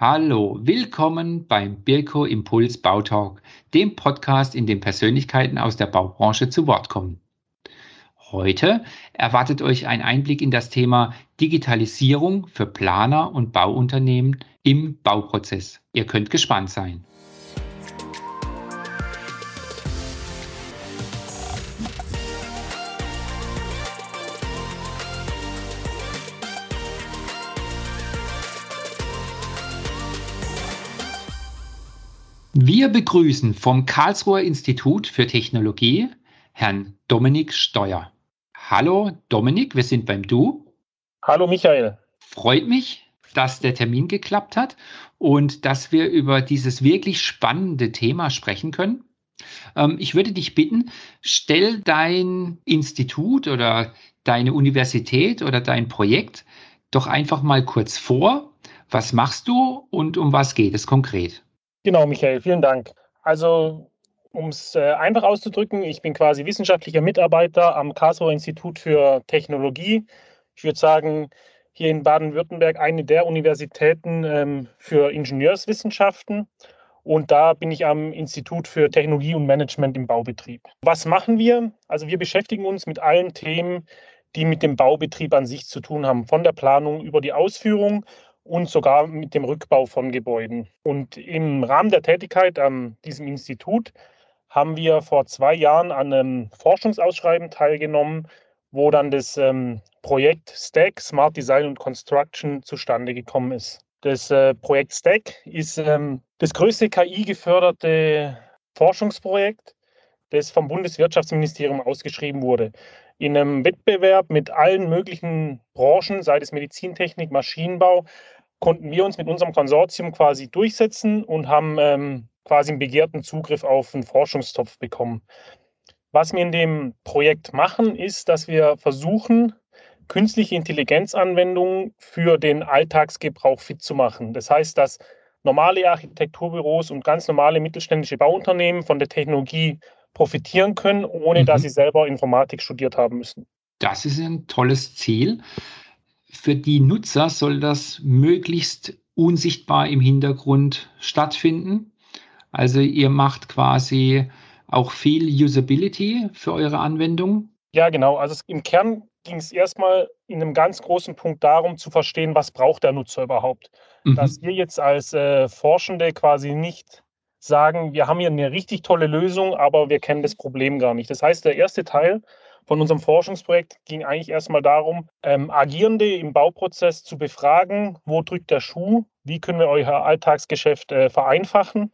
Hallo, willkommen beim Birko Impuls Bautalk, dem Podcast, in dem Persönlichkeiten aus der Baubranche zu Wort kommen. Heute erwartet euch ein Einblick in das Thema Digitalisierung für Planer und Bauunternehmen im Bauprozess. Ihr könnt gespannt sein. Wir begrüßen vom Karlsruher Institut für Technologie Herrn Dominik Steuer. Hallo Dominik, wir sind beim Du. Hallo Michael. Freut mich, dass der Termin geklappt hat und dass wir über dieses wirklich spannende Thema sprechen können. Ähm, ich würde dich bitten, stell dein Institut oder deine Universität oder dein Projekt doch einfach mal kurz vor. Was machst du und um was geht es konkret? Genau, Michael, vielen Dank. Also um es äh, einfach auszudrücken, ich bin quasi wissenschaftlicher Mitarbeiter am Karlsruher Institut für Technologie. Ich würde sagen, hier in Baden-Württemberg eine der Universitäten ähm, für Ingenieurswissenschaften. Und da bin ich am Institut für Technologie und Management im Baubetrieb. Was machen wir? Also wir beschäftigen uns mit allen Themen, die mit dem Baubetrieb an sich zu tun haben, von der Planung über die Ausführung und sogar mit dem Rückbau von Gebäuden. Und im Rahmen der Tätigkeit an diesem Institut haben wir vor zwei Jahren an einem Forschungsausschreiben teilgenommen, wo dann das ähm, Projekt Stack Smart Design und Construction zustande gekommen ist. Das äh, Projekt Stack ist ähm, das größte KI-geförderte Forschungsprojekt, das vom Bundeswirtschaftsministerium ausgeschrieben wurde. In einem Wettbewerb mit allen möglichen Branchen, sei es Medizintechnik, Maschinenbau, konnten wir uns mit unserem Konsortium quasi durchsetzen und haben ähm, quasi einen begehrten Zugriff auf einen Forschungstopf bekommen. Was wir in dem Projekt machen, ist, dass wir versuchen, künstliche Intelligenzanwendungen für den Alltagsgebrauch fit zu machen. Das heißt, dass normale Architekturbüros und ganz normale mittelständische Bauunternehmen von der Technologie profitieren können, ohne mhm. dass sie selber Informatik studiert haben müssen. Das ist ein tolles Ziel. Für die Nutzer soll das möglichst unsichtbar im Hintergrund stattfinden. Also ihr macht quasi auch viel Usability für eure Anwendung. Ja, genau. Also im Kern ging es erstmal in einem ganz großen Punkt darum zu verstehen, was braucht der Nutzer überhaupt. Mhm. Dass wir jetzt als äh, Forschende quasi nicht sagen, wir haben hier eine richtig tolle Lösung, aber wir kennen das Problem gar nicht. Das heißt, der erste Teil von unserem Forschungsprojekt ging eigentlich erstmal darum, ähm, Agierende im Bauprozess zu befragen, wo drückt der Schuh, wie können wir euer Alltagsgeschäft äh, vereinfachen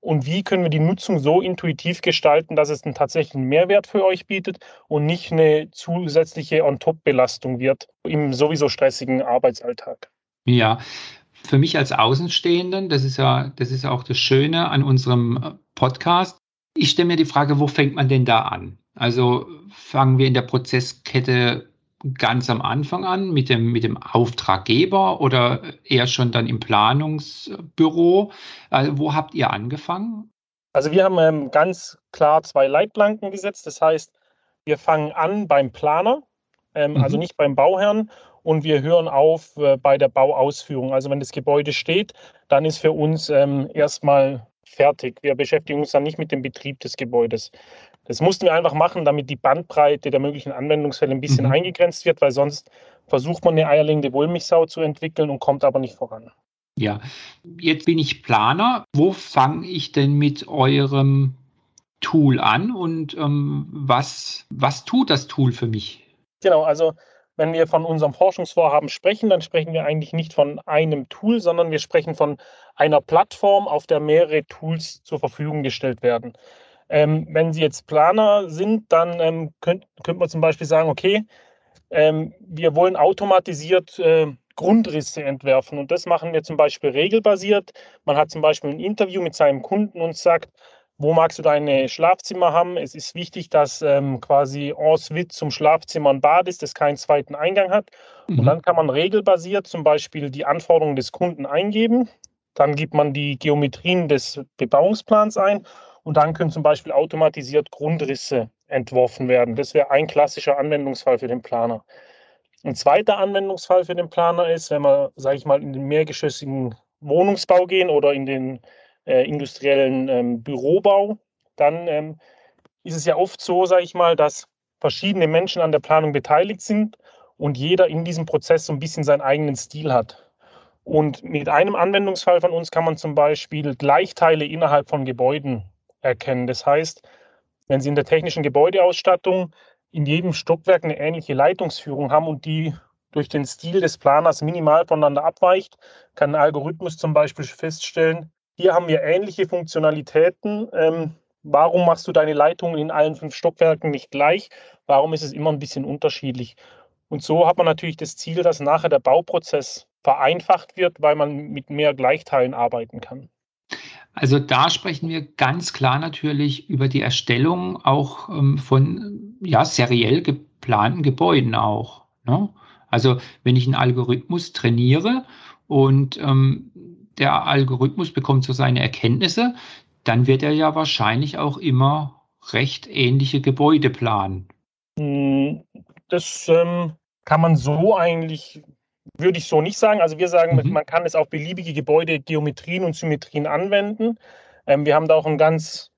und wie können wir die Nutzung so intuitiv gestalten, dass es einen tatsächlichen Mehrwert für euch bietet und nicht eine zusätzliche On-Top-Belastung wird im sowieso stressigen Arbeitsalltag. Ja, für mich als Außenstehenden, das ist ja, das ist ja auch das Schöne an unserem Podcast. Ich stelle mir die Frage, wo fängt man denn da an? Also fangen wir in der Prozesskette ganz am Anfang an mit dem, mit dem Auftraggeber oder eher schon dann im Planungsbüro? Also wo habt ihr angefangen? Also wir haben ähm, ganz klar zwei Leitplanken gesetzt. Das heißt, wir fangen an beim Planer, ähm, mhm. also nicht beim Bauherrn, und wir hören auf äh, bei der Bauausführung. Also wenn das Gebäude steht, dann ist für uns ähm, erstmal fertig. Wir beschäftigen uns dann nicht mit dem Betrieb des Gebäudes. Das mussten wir einfach machen, damit die Bandbreite der möglichen Anwendungsfälle ein bisschen mhm. eingegrenzt wird, weil sonst versucht man eine eierlegende Wollmilchsau zu entwickeln und kommt aber nicht voran. Ja, jetzt bin ich Planer. Wo fange ich denn mit eurem Tool an und ähm, was, was tut das Tool für mich? Genau, also wenn wir von unserem Forschungsvorhaben sprechen, dann sprechen wir eigentlich nicht von einem Tool, sondern wir sprechen von einer Plattform, auf der mehrere Tools zur Verfügung gestellt werden. Ähm, wenn Sie jetzt Planer sind, dann ähm, könnte könnt man zum Beispiel sagen, okay, ähm, wir wollen automatisiert äh, Grundrisse entwerfen. Und das machen wir zum Beispiel regelbasiert. Man hat zum Beispiel ein Interview mit seinem Kunden und sagt, wo magst du deine Schlafzimmer haben? Es ist wichtig, dass ähm, quasi en suite zum Schlafzimmer ein Bad ist, das keinen zweiten Eingang hat. Mhm. Und dann kann man regelbasiert zum Beispiel die Anforderungen des Kunden eingeben. Dann gibt man die Geometrien des Bebauungsplans ein und dann können zum Beispiel automatisiert Grundrisse entworfen werden. Das wäre ein klassischer Anwendungsfall für den Planer. Ein zweiter Anwendungsfall für den Planer ist, wenn man, sage ich mal, in den mehrgeschossigen Wohnungsbau gehen oder in den äh, industriellen ähm, Bürobau, dann ähm, ist es ja oft so, sage ich mal, dass verschiedene Menschen an der Planung beteiligt sind und jeder in diesem Prozess so ein bisschen seinen eigenen Stil hat. Und mit einem Anwendungsfall von uns kann man zum Beispiel Gleichteile innerhalb von Gebäuden erkennen. Das heißt, wenn Sie in der technischen Gebäudeausstattung in jedem Stockwerk eine ähnliche Leitungsführung haben und die durch den Stil des Planers minimal voneinander abweicht, kann ein Algorithmus zum Beispiel feststellen, hier haben wir ähnliche Funktionalitäten. Ähm, warum machst du deine Leitungen in allen fünf Stockwerken nicht gleich? Warum ist es immer ein bisschen unterschiedlich? Und so hat man natürlich das Ziel, dass nachher der Bauprozess vereinfacht wird, weil man mit mehr Gleichteilen arbeiten kann. Also da sprechen wir ganz klar natürlich über die Erstellung auch ähm, von ja, seriell geplanten Gebäuden auch. Ne? Also wenn ich einen Algorithmus trainiere und ähm, der Algorithmus bekommt so seine Erkenntnisse, dann wird er ja wahrscheinlich auch immer recht ähnliche Gebäude planen. Hm, das ähm, kann man so eigentlich, würde ich so nicht sagen. Also wir sagen, mhm. man kann es auf beliebige Gebäude, Geometrien und Symmetrien anwenden. Ähm, wir haben da auch einen ganz,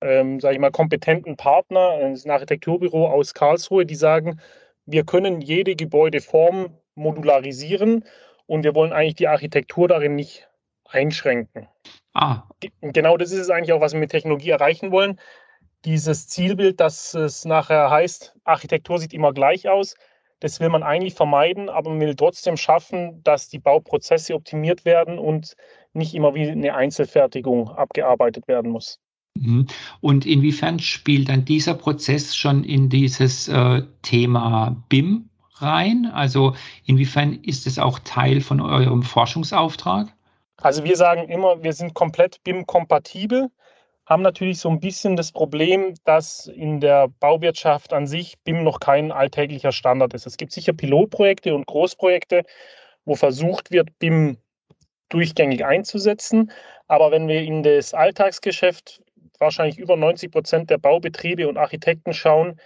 ähm, sage ich mal, kompetenten Partner, ein Architekturbüro aus Karlsruhe, die sagen, wir können jede Gebäudeform modularisieren und wir wollen eigentlich die Architektur darin nicht einschränken. Ah. Genau das ist es eigentlich auch, was wir mit Technologie erreichen wollen. Dieses Zielbild, dass es nachher heißt, Architektur sieht immer gleich aus, das will man eigentlich vermeiden, aber man will trotzdem schaffen, dass die Bauprozesse optimiert werden und nicht immer wie eine Einzelfertigung abgearbeitet werden muss. Mhm. Und inwiefern spielt dann dieser Prozess schon in dieses äh, Thema BIM rein? Also inwiefern ist es auch Teil von eurem Forschungsauftrag? Also wir sagen immer, wir sind komplett BIM-kompatibel, haben natürlich so ein bisschen das Problem, dass in der Bauwirtschaft an sich BIM noch kein alltäglicher Standard ist. Es gibt sicher Pilotprojekte und Großprojekte, wo versucht wird, BIM durchgängig einzusetzen. Aber wenn wir in das Alltagsgeschäft wahrscheinlich über 90 Prozent der Baubetriebe und Architekten schauen,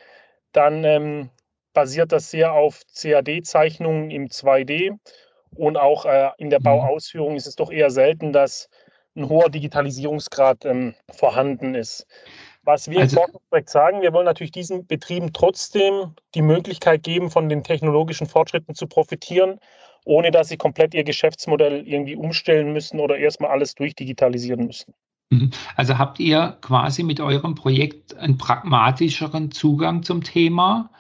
dann ähm, basiert das sehr auf CAD-Zeichnungen im 2D und auch äh, in der mhm. Bauausführung ist es doch eher selten, dass ein hoher Digitalisierungsgrad ähm, vorhanden ist. Was wir also, im Forschungsprojekt sagen, wir wollen natürlich diesen Betrieben trotzdem die Möglichkeit geben, von den technologischen Fortschritten zu profitieren, ohne dass sie komplett ihr Geschäftsmodell irgendwie umstellen müssen oder erstmal alles durchdigitalisieren müssen. Mhm. Also habt ihr quasi mit eurem Projekt einen pragmatischeren Zugang zum Thema,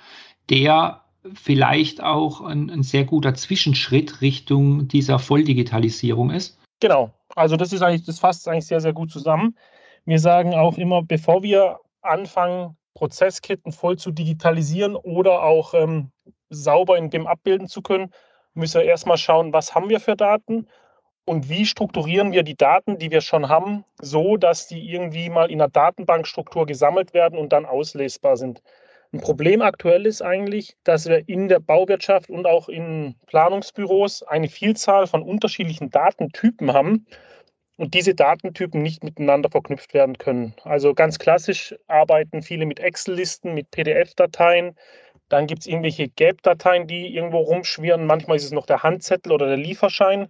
der vielleicht auch ein, ein sehr guter Zwischenschritt Richtung dieser Volldigitalisierung ist? Genau. Also das ist eigentlich, das fasst eigentlich sehr, sehr gut zusammen. Wir sagen auch immer, bevor wir anfangen, Prozessketten voll zu digitalisieren oder auch ähm, sauber in dem abbilden zu können, müssen wir erstmal schauen, was haben wir für Daten und wie strukturieren wir die Daten, die wir schon haben, so dass die irgendwie mal in einer Datenbankstruktur gesammelt werden und dann auslesbar sind. Ein Problem aktuell ist eigentlich, dass wir in der Bauwirtschaft und auch in Planungsbüros eine Vielzahl von unterschiedlichen Datentypen haben und diese Datentypen nicht miteinander verknüpft werden können. Also ganz klassisch arbeiten viele mit Excel-Listen, mit PDF-Dateien. Dann gibt es irgendwelche GAP-Dateien, die irgendwo rumschwirren. Manchmal ist es noch der Handzettel oder der Lieferschein.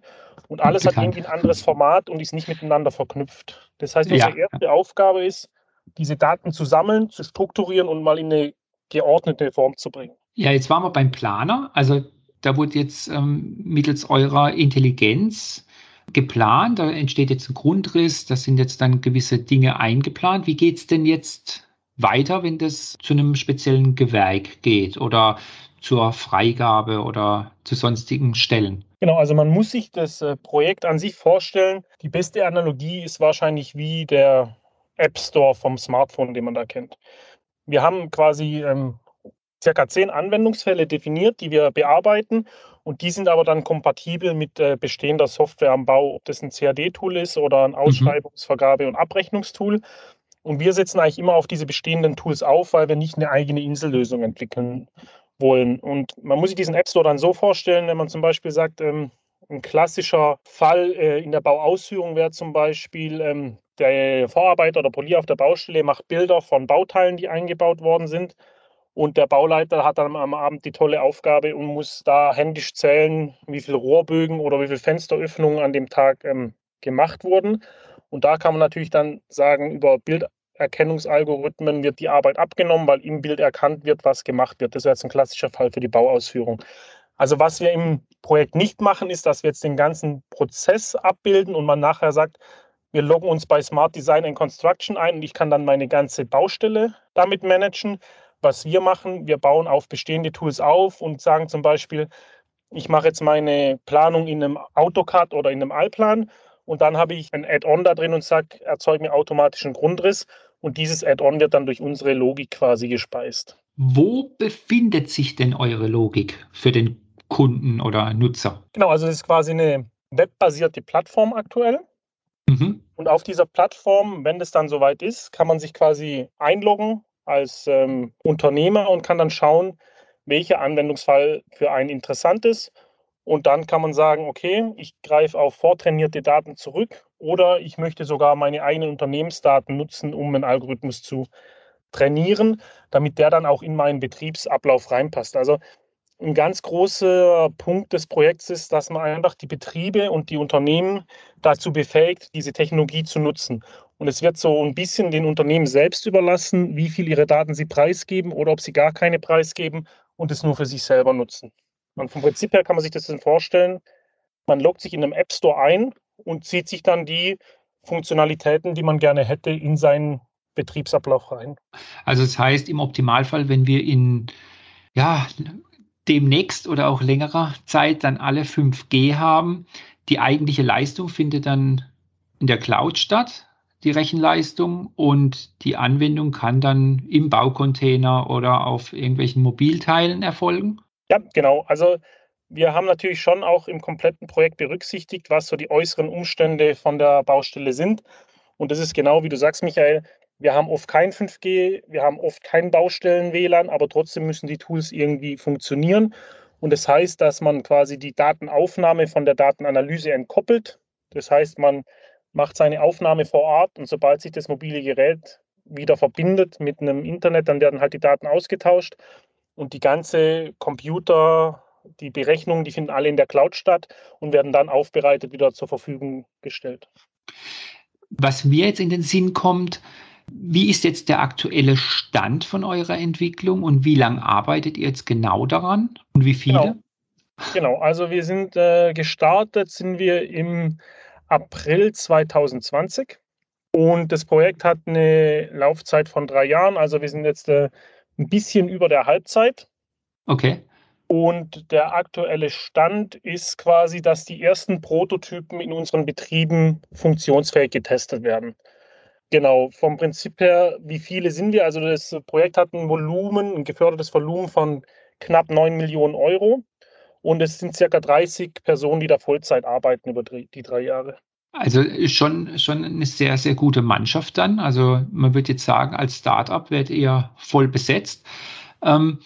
Und alles hat irgendwie ein anderes Format und ist nicht miteinander verknüpft. Das heißt, unsere ja. erste Aufgabe ist, diese Daten zu sammeln, zu strukturieren und mal in eine geordnete Form zu bringen. Ja, jetzt waren wir beim Planer. Also da wurde jetzt ähm, mittels eurer Intelligenz geplant, da entsteht jetzt ein Grundriss, da sind jetzt dann gewisse Dinge eingeplant. Wie geht es denn jetzt weiter, wenn das zu einem speziellen Gewerk geht oder zur Freigabe oder zu sonstigen Stellen? Genau, also man muss sich das äh, Projekt an sich vorstellen. Die beste Analogie ist wahrscheinlich wie der App Store vom Smartphone, den man da kennt. Wir haben quasi ähm, circa zehn Anwendungsfälle definiert, die wir bearbeiten. Und die sind aber dann kompatibel mit äh, bestehender Software am Bau, ob das ein CAD-Tool ist oder ein mhm. Ausschreibungsvergabe- und Abrechnungstool. Und wir setzen eigentlich immer auf diese bestehenden Tools auf, weil wir nicht eine eigene Insellösung entwickeln wollen. Und man muss sich diesen App Store dann so vorstellen, wenn man zum Beispiel sagt, ähm, ein klassischer Fall äh, in der Bauausführung wäre zum Beispiel, ähm, der Vorarbeiter oder Polier auf der Baustelle macht Bilder von Bauteilen, die eingebaut worden sind. Und der Bauleiter hat dann am Abend die tolle Aufgabe und muss da händisch zählen, wie viele Rohrbögen oder wie viele Fensteröffnungen an dem Tag ähm, gemacht wurden. Und da kann man natürlich dann sagen, über Bilderkennungsalgorithmen wird die Arbeit abgenommen, weil im Bild erkannt wird, was gemacht wird. Das wäre jetzt ein klassischer Fall für die Bauausführung. Also was wir im Projekt nicht machen, ist, dass wir jetzt den ganzen Prozess abbilden und man nachher sagt, wir loggen uns bei Smart Design and Construction ein und ich kann dann meine ganze Baustelle damit managen. Was wir machen, wir bauen auf bestehende Tools auf und sagen zum Beispiel, ich mache jetzt meine Planung in einem AutoCAD oder in einem Allplan und dann habe ich ein Add-on da drin und sage, erzeuge mir automatisch einen Grundriss und dieses Add-on wird dann durch unsere Logik quasi gespeist. Wo befindet sich denn eure Logik für den Kunden oder Nutzer? Genau, also das ist quasi eine webbasierte Plattform aktuell. Mhm. Und auf dieser Plattform, wenn es dann soweit ist, kann man sich quasi einloggen als ähm, Unternehmer und kann dann schauen, welcher Anwendungsfall für einen interessant ist. Und dann kann man sagen, okay, ich greife auf vortrainierte Daten zurück oder ich möchte sogar meine eigenen Unternehmensdaten nutzen, um einen Algorithmus zu trainieren, damit der dann auch in meinen Betriebsablauf reinpasst. Also ein ganz großer Punkt des Projekts ist, dass man einfach die Betriebe und die Unternehmen dazu befähigt, diese Technologie zu nutzen. Und es wird so ein bisschen den Unternehmen selbst überlassen, wie viel ihre Daten sie preisgeben oder ob sie gar keine preisgeben und es nur für sich selber nutzen. Und vom Prinzip her kann man sich das dann vorstellen, man loggt sich in einem App Store ein und zieht sich dann die Funktionalitäten, die man gerne hätte, in seinen Betriebsablauf rein. Also das heißt im Optimalfall, wenn wir in ja, demnächst oder auch längerer Zeit dann alle 5G haben. Die eigentliche Leistung findet dann in der Cloud statt, die Rechenleistung, und die Anwendung kann dann im Baucontainer oder auf irgendwelchen Mobilteilen erfolgen. Ja, genau. Also wir haben natürlich schon auch im kompletten Projekt berücksichtigt, was so die äußeren Umstände von der Baustelle sind. Und das ist genau wie du sagst, Michael, wir haben oft kein 5G, wir haben oft kein Baustellen-WLAN, aber trotzdem müssen die Tools irgendwie funktionieren. Und das heißt, dass man quasi die Datenaufnahme von der Datenanalyse entkoppelt. Das heißt, man macht seine Aufnahme vor Ort und sobald sich das mobile Gerät wieder verbindet mit einem Internet, dann werden halt die Daten ausgetauscht und die ganze Computer, die Berechnungen, die finden alle in der Cloud statt und werden dann aufbereitet wieder zur Verfügung gestellt. Was mir jetzt in den Sinn kommt, wie ist jetzt der aktuelle Stand von eurer Entwicklung und wie lange arbeitet ihr jetzt genau daran und wie viele? Genau, genau. also wir sind äh, gestartet, sind wir im April 2020 und das Projekt hat eine Laufzeit von drei Jahren. Also wir sind jetzt äh, ein bisschen über der Halbzeit. Okay. Und der aktuelle Stand ist quasi, dass die ersten Prototypen in unseren Betrieben funktionsfähig getestet werden. Genau, vom Prinzip her, wie viele sind wir? Also das Projekt hat ein Volumen, ein gefördertes Volumen von knapp 9 Millionen Euro. Und es sind circa 30 Personen, die da Vollzeit arbeiten über die drei Jahre. Also schon, schon eine sehr, sehr gute Mannschaft dann. Also man würde jetzt sagen, als Startup werdet ihr voll besetzt. Ähm,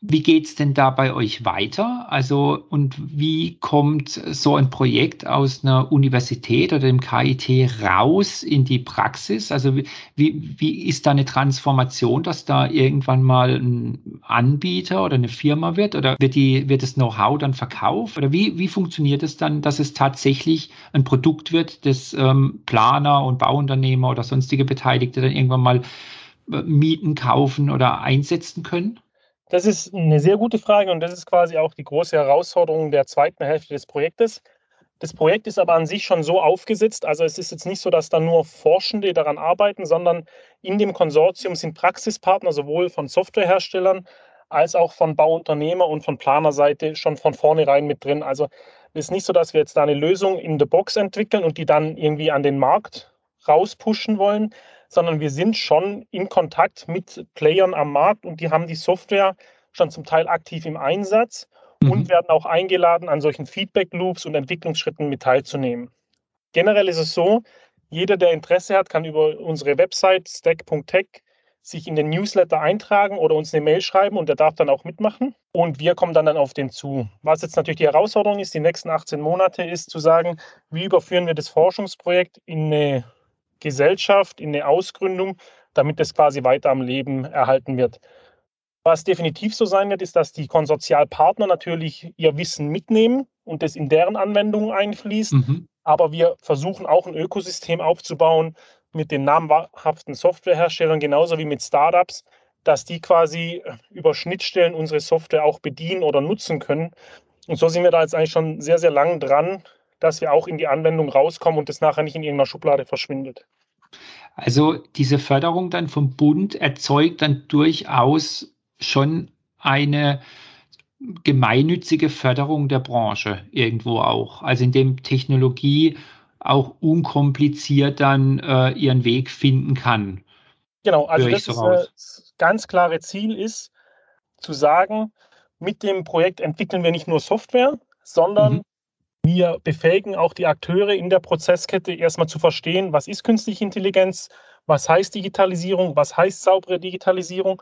wie geht es denn da bei euch weiter? Also, und wie kommt so ein Projekt aus einer Universität oder dem KIT raus in die Praxis? Also, wie, wie ist da eine Transformation, dass da irgendwann mal ein Anbieter oder eine Firma wird? Oder wird, die, wird das Know-how dann verkauft? Oder wie, wie funktioniert es dann, dass es tatsächlich ein Produkt wird, das ähm, Planer und Bauunternehmer oder sonstige Beteiligte dann irgendwann mal äh, mieten, kaufen oder einsetzen können? Das ist eine sehr gute Frage und das ist quasi auch die große Herausforderung der zweiten Hälfte des Projektes. Das Projekt ist aber an sich schon so aufgesetzt, also es ist jetzt nicht so, dass da nur Forschende daran arbeiten, sondern in dem Konsortium sind Praxispartner sowohl von Softwareherstellern als auch von Bauunternehmer und von Planerseite schon von vornherein mit drin. Also es ist nicht so, dass wir jetzt da eine Lösung in the Box entwickeln und die dann irgendwie an den Markt rauspushen wollen, sondern wir sind schon in Kontakt mit Playern am Markt und die haben die Software schon zum Teil aktiv im Einsatz mhm. und werden auch eingeladen, an solchen Feedback-Loops und Entwicklungsschritten mit teilzunehmen. Generell ist es so, jeder, der Interesse hat, kann über unsere Website stack.tech sich in den Newsletter eintragen oder uns eine Mail schreiben und der darf dann auch mitmachen. Und wir kommen dann, dann auf den zu. Was jetzt natürlich die Herausforderung ist, die nächsten 18 Monate, ist zu sagen, wie überführen wir das Forschungsprojekt in eine Gesellschaft, in eine Ausgründung, damit es quasi weiter am Leben erhalten wird. Was definitiv so sein wird, ist, dass die Konsortialpartner natürlich ihr Wissen mitnehmen und es in deren Anwendungen einfließt. Mhm. Aber wir versuchen auch ein Ökosystem aufzubauen mit den namhaften Softwareherstellern, genauso wie mit Startups, dass die quasi über Schnittstellen unsere Software auch bedienen oder nutzen können. Und so sind wir da jetzt eigentlich schon sehr, sehr lang dran, dass wir auch in die Anwendung rauskommen und das nachher nicht in irgendeiner Schublade verschwindet. Also diese Förderung dann vom Bund erzeugt dann durchaus schon eine gemeinnützige Förderung der Branche irgendwo auch. Also indem Technologie auch unkompliziert dann äh, ihren Weg finden kann. Genau, also das, so ist, das ganz klare Ziel ist zu sagen, mit dem Projekt entwickeln wir nicht nur Software, sondern mhm. Wir befähigen auch die Akteure in der Prozesskette erstmal zu verstehen, was ist künstliche Intelligenz, was heißt Digitalisierung, was heißt saubere Digitalisierung,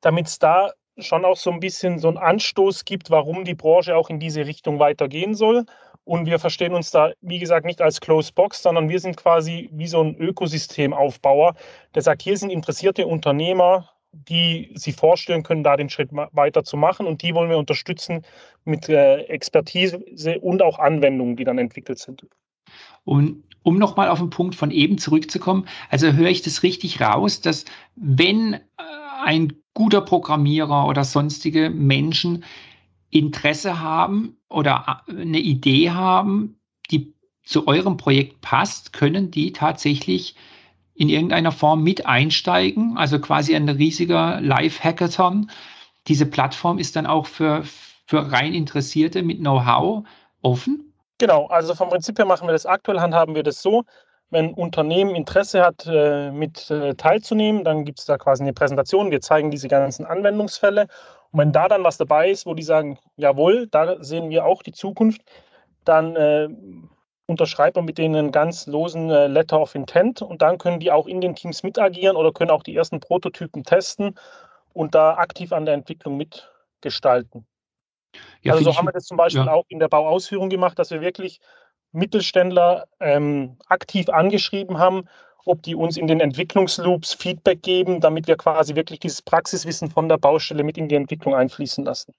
damit es da schon auch so ein bisschen so einen Anstoß gibt, warum die Branche auch in diese Richtung weitergehen soll. Und wir verstehen uns da, wie gesagt, nicht als Closed Box, sondern wir sind quasi wie so ein Ökosystemaufbauer, der sagt, hier sind interessierte Unternehmer, die sich vorstellen können, da den Schritt weiter zu machen. Und die wollen wir unterstützen mit äh, Expertise und auch Anwendungen, die dann entwickelt sind. Und um nochmal auf den Punkt von eben zurückzukommen, also höre ich das richtig raus, dass wenn äh, ein guter Programmierer oder sonstige Menschen Interesse haben oder äh, eine Idee haben, die zu eurem Projekt passt, können die tatsächlich in irgendeiner Form mit einsteigen, also quasi ein riesiger Live-Hackathon. Diese Plattform ist dann auch für, für rein Interessierte mit Know-how offen. Genau, also vom Prinzip her machen wir das aktuell, handhaben wir das so. Wenn ein Unternehmen Interesse hat, äh, mit äh, teilzunehmen, dann gibt es da quasi eine Präsentation. Wir zeigen diese ganzen Anwendungsfälle. Und wenn da dann was dabei ist, wo die sagen, jawohl, da sehen wir auch die Zukunft, dann äh, unterschreibt man mit denen einen ganz losen äh, Letter of Intent und dann können die auch in den Teams mitagieren oder können auch die ersten Prototypen testen und da aktiv an der Entwicklung mitgestalten. Ja, also so haben wir das zum Beispiel ja. auch in der Bauausführung gemacht, dass wir wirklich Mittelständler ähm, aktiv angeschrieben haben, ob die uns in den Entwicklungsloops Feedback geben, damit wir quasi wirklich dieses Praxiswissen von der Baustelle mit in die Entwicklung einfließen lassen.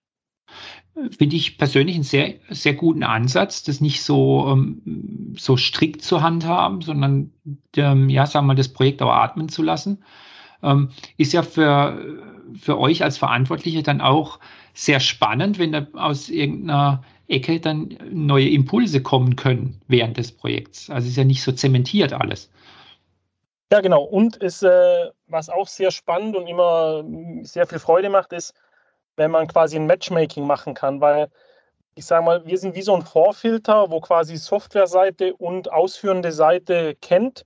Finde ich persönlich einen sehr, sehr guten Ansatz, das nicht so, ähm, so strikt zu handhaben, sondern ähm, ja, sagen wir mal, das Projekt auch atmen zu lassen. Ähm, ist ja für, für euch als Verantwortliche dann auch sehr spannend, wenn da aus irgendeiner Ecke dann neue Impulse kommen können während des Projekts. Also ist ja nicht so zementiert alles. Ja, genau. Und ist, äh, was auch sehr spannend und immer sehr viel Freude macht, ist, wenn man quasi ein Matchmaking machen kann, weil ich sage mal, wir sind wie so ein Vorfilter, wo quasi Softwareseite und ausführende Seite kennt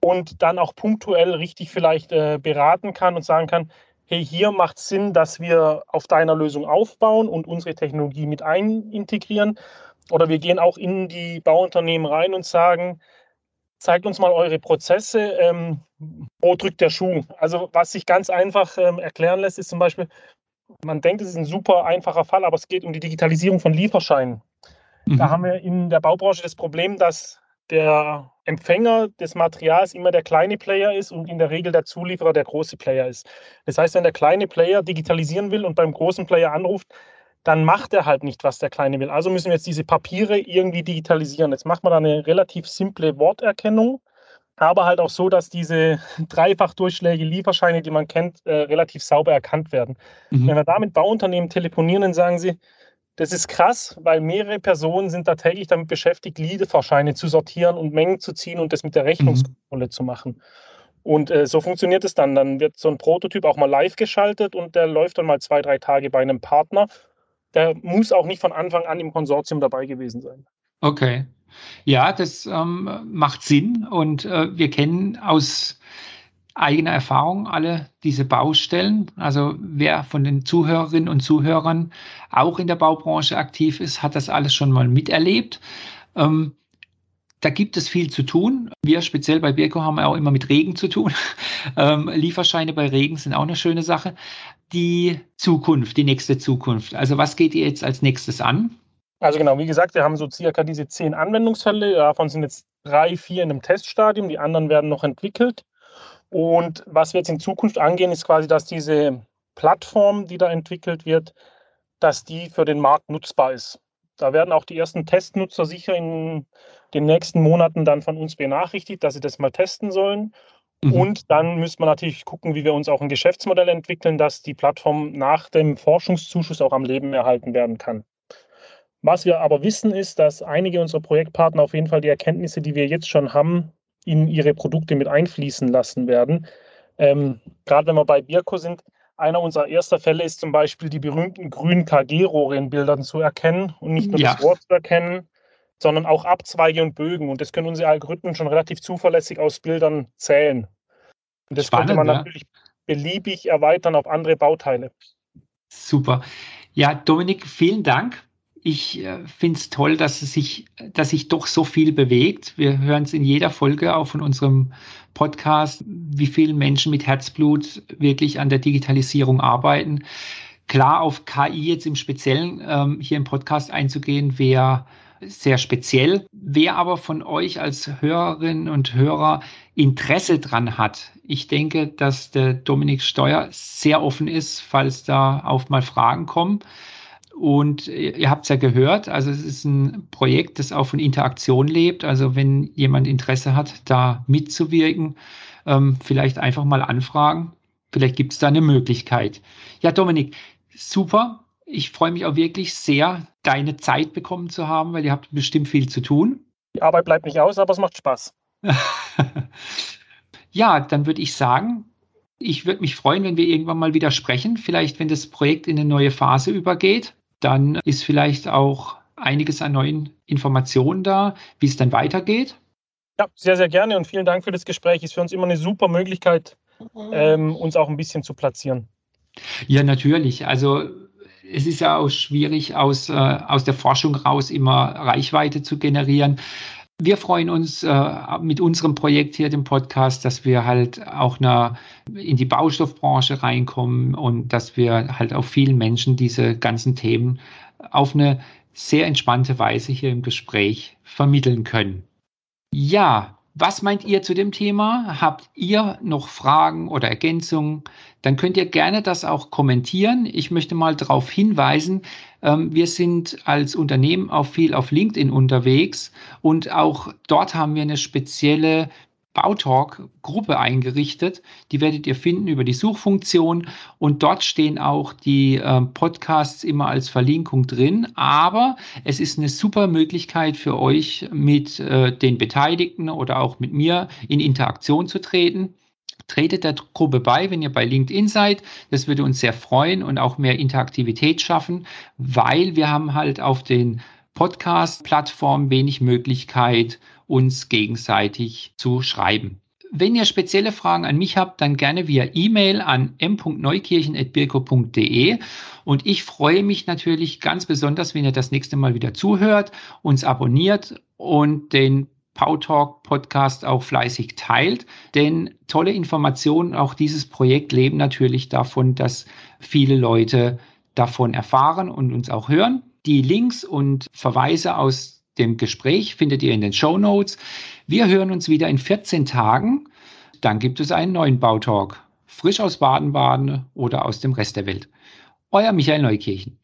und dann auch punktuell richtig vielleicht äh, beraten kann und sagen kann, hey, hier macht es Sinn, dass wir auf deiner Lösung aufbauen und unsere Technologie mit einintegrieren. Oder wir gehen auch in die Bauunternehmen rein und sagen, zeigt uns mal eure Prozesse, ähm, wo drückt der Schuh? Also was sich ganz einfach ähm, erklären lässt, ist zum Beispiel, man denkt, es ist ein super einfacher Fall, aber es geht um die Digitalisierung von Lieferscheinen. Mhm. Da haben wir in der Baubranche das Problem, dass der Empfänger des Materials immer der kleine Player ist und in der Regel der Zulieferer der große Player ist. Das heißt, wenn der kleine Player digitalisieren will und beim großen Player anruft, dann macht er halt nicht, was der Kleine will. Also müssen wir jetzt diese Papiere irgendwie digitalisieren. Jetzt macht man da eine relativ simple Worterkennung, aber halt auch so, dass diese Dreifachdurchschläge, Lieferscheine, die man kennt, äh, relativ sauber erkannt werden. Mhm. Wenn wir da mit Bauunternehmen telefonieren, dann sagen sie, das ist krass, weil mehrere Personen sind da täglich damit beschäftigt, Lieferscheine zu sortieren und Mengen zu ziehen und das mit der Rechnungskontrolle mhm. zu machen. Und äh, so funktioniert es dann. Dann wird so ein Prototyp auch mal live geschaltet und der läuft dann mal zwei, drei Tage bei einem Partner. Der muss auch nicht von Anfang an im Konsortium dabei gewesen sein. Okay. Ja, das ähm, macht Sinn und äh, wir kennen aus eigener Erfahrung alle diese Baustellen. Also wer von den Zuhörerinnen und Zuhörern auch in der Baubranche aktiv ist, hat das alles schon mal miterlebt. Ähm, da gibt es viel zu tun. Wir speziell bei Birko haben auch immer mit Regen zu tun. Ähm, Lieferscheine bei Regen sind auch eine schöne Sache. Die Zukunft, die nächste Zukunft. Also was geht ihr jetzt als nächstes an? Also genau, wie gesagt, wir haben so circa diese zehn Anwendungsfälle. Davon sind jetzt drei, vier in einem Teststadium. Die anderen werden noch entwickelt. Und was wir jetzt in Zukunft angehen, ist quasi, dass diese Plattform, die da entwickelt wird, dass die für den Markt nutzbar ist. Da werden auch die ersten Testnutzer sicher in den nächsten Monaten dann von uns benachrichtigt, dass sie das mal testen sollen. Mhm. Und dann müssen wir natürlich gucken, wie wir uns auch ein Geschäftsmodell entwickeln, dass die Plattform nach dem Forschungszuschuss auch am Leben erhalten werden kann. Was wir aber wissen, ist, dass einige unserer Projektpartner auf jeden Fall die Erkenntnisse, die wir jetzt schon haben, in ihre Produkte mit einfließen lassen werden. Ähm, Gerade wenn wir bei Birko sind, einer unserer ersten Fälle ist zum Beispiel die berühmten grünen KG-Rohre in Bildern zu erkennen und nicht nur ja. das Rohr zu erkennen, sondern auch Abzweige und Bögen. Und das können unsere Algorithmen schon relativ zuverlässig aus Bildern zählen. Und das Spannend, könnte man ja. natürlich beliebig erweitern auf andere Bauteile. Super. Ja, Dominik, vielen Dank. Ich äh, finde es toll, dass es sich, dass sich doch so viel bewegt. Wir hören es in jeder Folge auch von unserem Podcast, wie viele Menschen mit Herzblut wirklich an der Digitalisierung arbeiten. Klar, auf KI jetzt im Speziellen ähm, hier im Podcast einzugehen, wäre sehr speziell. Wer aber von euch als Hörerinnen und Hörer Interesse dran hat, ich denke, dass der Dominik Steuer sehr offen ist, falls da auch mal Fragen kommen. Und ihr habt es ja gehört, also es ist ein Projekt, das auch von Interaktion lebt. Also wenn jemand Interesse hat, da mitzuwirken, ähm, vielleicht einfach mal anfragen. Vielleicht gibt es da eine Möglichkeit. Ja, Dominik, super. Ich freue mich auch wirklich sehr, deine Zeit bekommen zu haben, weil ihr habt bestimmt viel zu tun. Die Arbeit bleibt nicht aus, aber es macht Spaß. ja, dann würde ich sagen, ich würde mich freuen, wenn wir irgendwann mal wieder sprechen. Vielleicht, wenn das Projekt in eine neue Phase übergeht, dann ist vielleicht auch einiges an neuen Informationen da, wie es dann weitergeht. Ja, sehr, sehr gerne und vielen Dank für das Gespräch. Ist für uns immer eine super Möglichkeit, ähm, uns auch ein bisschen zu platzieren. Ja, natürlich. Also es ist ja auch schwierig, aus, äh, aus der Forschung raus immer Reichweite zu generieren. Wir freuen uns äh, mit unserem Projekt hier, dem Podcast, dass wir halt auch eine, in die Baustoffbranche reinkommen und dass wir halt auch vielen Menschen diese ganzen Themen auf eine sehr entspannte Weise hier im Gespräch vermitteln können. Ja, was meint ihr zu dem Thema? Habt ihr noch Fragen oder Ergänzungen? Dann könnt ihr gerne das auch kommentieren. Ich möchte mal darauf hinweisen, ähm, wir sind als Unternehmen auch viel auf LinkedIn unterwegs und auch dort haben wir eine spezielle Bautalk-Gruppe eingerichtet. Die werdet ihr finden über die Suchfunktion und dort stehen auch die äh, Podcasts immer als Verlinkung drin. Aber es ist eine super Möglichkeit für euch, mit äh, den Beteiligten oder auch mit mir in Interaktion zu treten. Tretet der Gruppe bei, wenn ihr bei LinkedIn seid. Das würde uns sehr freuen und auch mehr Interaktivität schaffen, weil wir haben halt auf den Podcast-Plattformen wenig Möglichkeit, uns gegenseitig zu schreiben. Wenn ihr spezielle Fragen an mich habt, dann gerne via E-Mail an m.neukirchen.birko.de. Und ich freue mich natürlich ganz besonders, wenn ihr das nächste Mal wieder zuhört, uns abonniert und den Powtalk Podcast auch fleißig teilt. Denn tolle Informationen, auch dieses Projekt leben natürlich davon, dass viele Leute davon erfahren und uns auch hören. Die Links und Verweise aus dem Gespräch findet ihr in den Show Notes. Wir hören uns wieder in 14 Tagen. Dann gibt es einen neuen Bautalk. Frisch aus Baden-Baden oder aus dem Rest der Welt. Euer Michael Neukirchen.